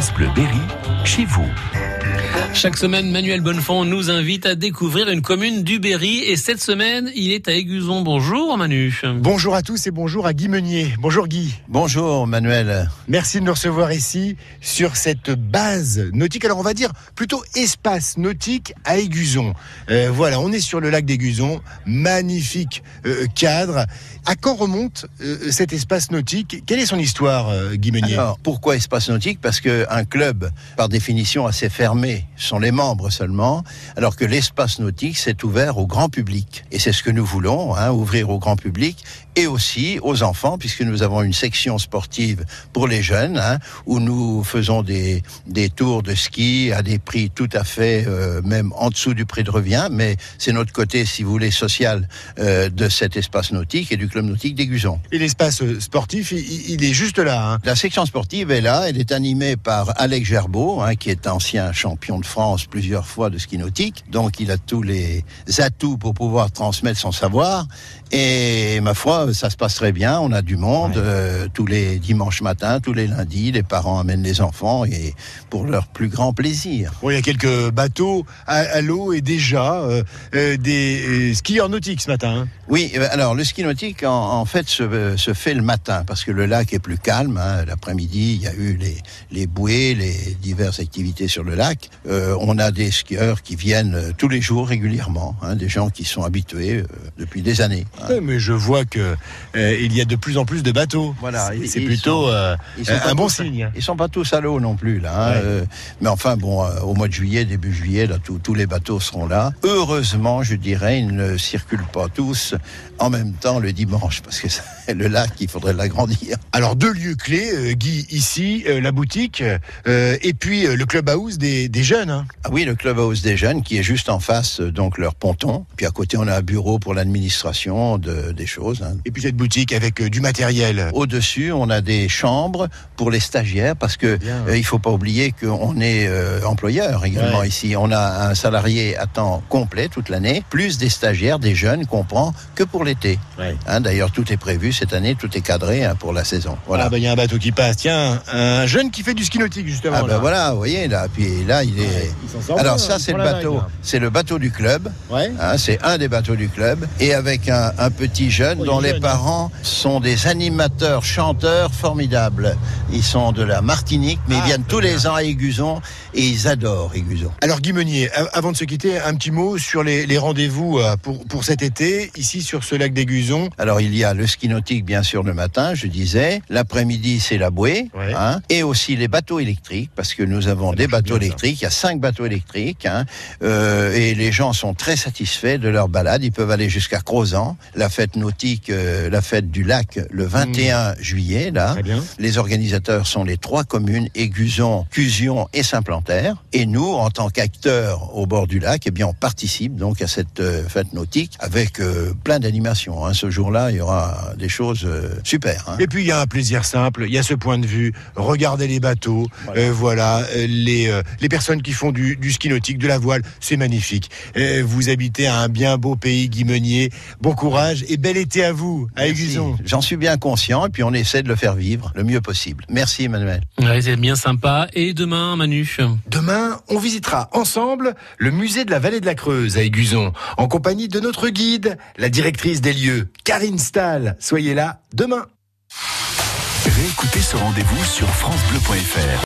France Bleu Berry, chez vous. Chaque semaine, Manuel Bonnefond nous invite à découvrir une commune du Berry et cette semaine, il est à Aiguzon. Bonjour Manu. Bonjour à tous et bonjour à Guy Meunier. Bonjour Guy. Bonjour Manuel. Merci de nous recevoir ici sur cette base nautique. Alors on va dire plutôt espace nautique à Aiguzon. Euh, voilà, on est sur le lac d'Aiguzon, magnifique euh, cadre. À quand remonte euh, cet espace nautique? Quelle est son histoire, euh, Guy Meunier? Alors, pourquoi espace nautique? Parce qu'un club, par définition assez fermé, sont les membres seulement, alors que l'espace nautique, c'est ouvert au grand public. Et c'est ce que nous voulons, hein, ouvrir au grand public et aussi aux enfants, puisque nous avons une section sportive pour les jeunes, hein, où nous faisons des, des tours de ski à des prix tout à fait, euh, même en dessous du prix de revient, mais c'est notre côté, si vous voulez, social euh, de cet espace nautique et du club nautique d'Aiguzon. Et l'espace euh, sportif, il, il est juste là. Hein? La section sportive est là, elle est animée par Alex Gerbeau, hein, qui est ancien champion de France plusieurs fois de ski nautique, donc il a tous les atouts pour pouvoir transmettre son savoir. Et ma foi, ça se passe très bien. On a du monde Ouais. euh, tous les dimanches matins, tous les lundis. Les parents amènent les enfants et pour leur plus grand plaisir. Bon, il y a quelques bateaux à, à l'eau et déjà euh, euh, des euh, skieurs nautiques ce matin. hein. Oui, alors le ski nautique en, en fait se, se fait le matin parce que le lac est plus calme. hein. L'après-midi, il y a eu les, les bouées, les diverses activités sur le lac. Euh, on a des skieurs qui viennent euh, tous les jours régulièrement, hein, des gens qui sont habitués euh, depuis des années. hein. Ouais, mais je vois que euh, il y a de plus en plus de bateaux. Voilà, C'est- plutôt sont- Ils sont un bon tous- signe. Ils sont pas tous à l'eau non plus là. hein. Ouais. Mais enfin bon, au mois de juillet, début juillet, là, tous- tous les bateaux seront là. Heureusement, je dirais, ils ne circulent pas tous en même temps le dimanche parce que c'est le lac, il faudrait l'agrandir. Alors deux lieux clés, Guy ici, la boutique et puis le clubhouse des, des jeunes. hein. Ah oui, le clubhouse des jeunes qui est juste en face, euh, donc leur ponton. Puis à côté, on a un bureau pour l'administration de, des choses. hein. Et puis cette boutique avec euh, du matériel. Au-dessus, on a des chambres pour les stagiaires parce que Bien. euh, il faut pas oublier qu'on est euh, employeur également Ouais. ici. On a un salarié à temps complet toute l'année, plus des stagiaires, des jeunes qu'on prend que pour l'été. Ouais. Hein, D'ailleurs, tout est prévu cette année, tout est cadré pour la saison. Voilà. Ah bah il y a un bateau qui passe. Tiens, un jeune qui fait du ski nautique justement. Ah ben là. voilà, vous voyez là, puis là il Ouais, Alors bien, ça hein, c'est le bateau, vague, c'est le bateau du club. Ouais. Hein, c'est un des bateaux du club et avec un, un petit jeune Oh, dont les jeune, hein. parents sont des animateurs, chanteurs formidables. Ils sont de la Martinique, mais Ah, ils viennent très tous bien. les ans à Aiguzon et ils adorent Aiguzon. Alors Guy Meunier, avant de se quitter, un petit mot sur les, les rendez-vous euh, pour, pour cet été, ici sur ce lac d'Aiguzon. Alors il y a le ski nautique bien sûr le matin, je disais. L'après-midi c'est la bouée, Ouais. hein, et aussi les bateaux électriques parce que nous avons Ça des bateaux bien, électriques. A cinq bateaux électriques hein, euh, et les gens sont très satisfaits de leur balade. Ils peuvent aller jusqu'à Crozan, la fête nautique, euh, la fête du lac le 21 juillet là. Mmh. Très bien. Les organisateurs sont les trois communes, Aiguzon, Cusion et Saint-Plantaire. Et nous, en tant qu'acteurs au bord du lac, eh bien, on participe donc à cette euh, fête nautique avec plein d'animations. hein. Ce jour-là, il y aura des choses super. hein. Et puis il y a un plaisir simple, il y a ce point de vue, regardez les bateaux, Voilà. voilà, les, les personnes qui font du, du ski nautique, de la voile, c'est magnifique. Euh, vous habitez à un bien beau pays, Guy Meunier. Bon courage et bel été à vous, à. Aiguzon. J'en suis bien conscient et puis on essaie de le faire vivre le mieux possible. Merci Emmanuel. Ouais, c'est bien sympa. Et demain, Manu Demain, on visitera ensemble le musée de la vallée de la Creuse à Aiguzon, en compagnie de notre guide, la directrice des lieux, Karine Stahl. Soyez là demain. Réécoutez ce rendez-vous sur FranceBleu.fr.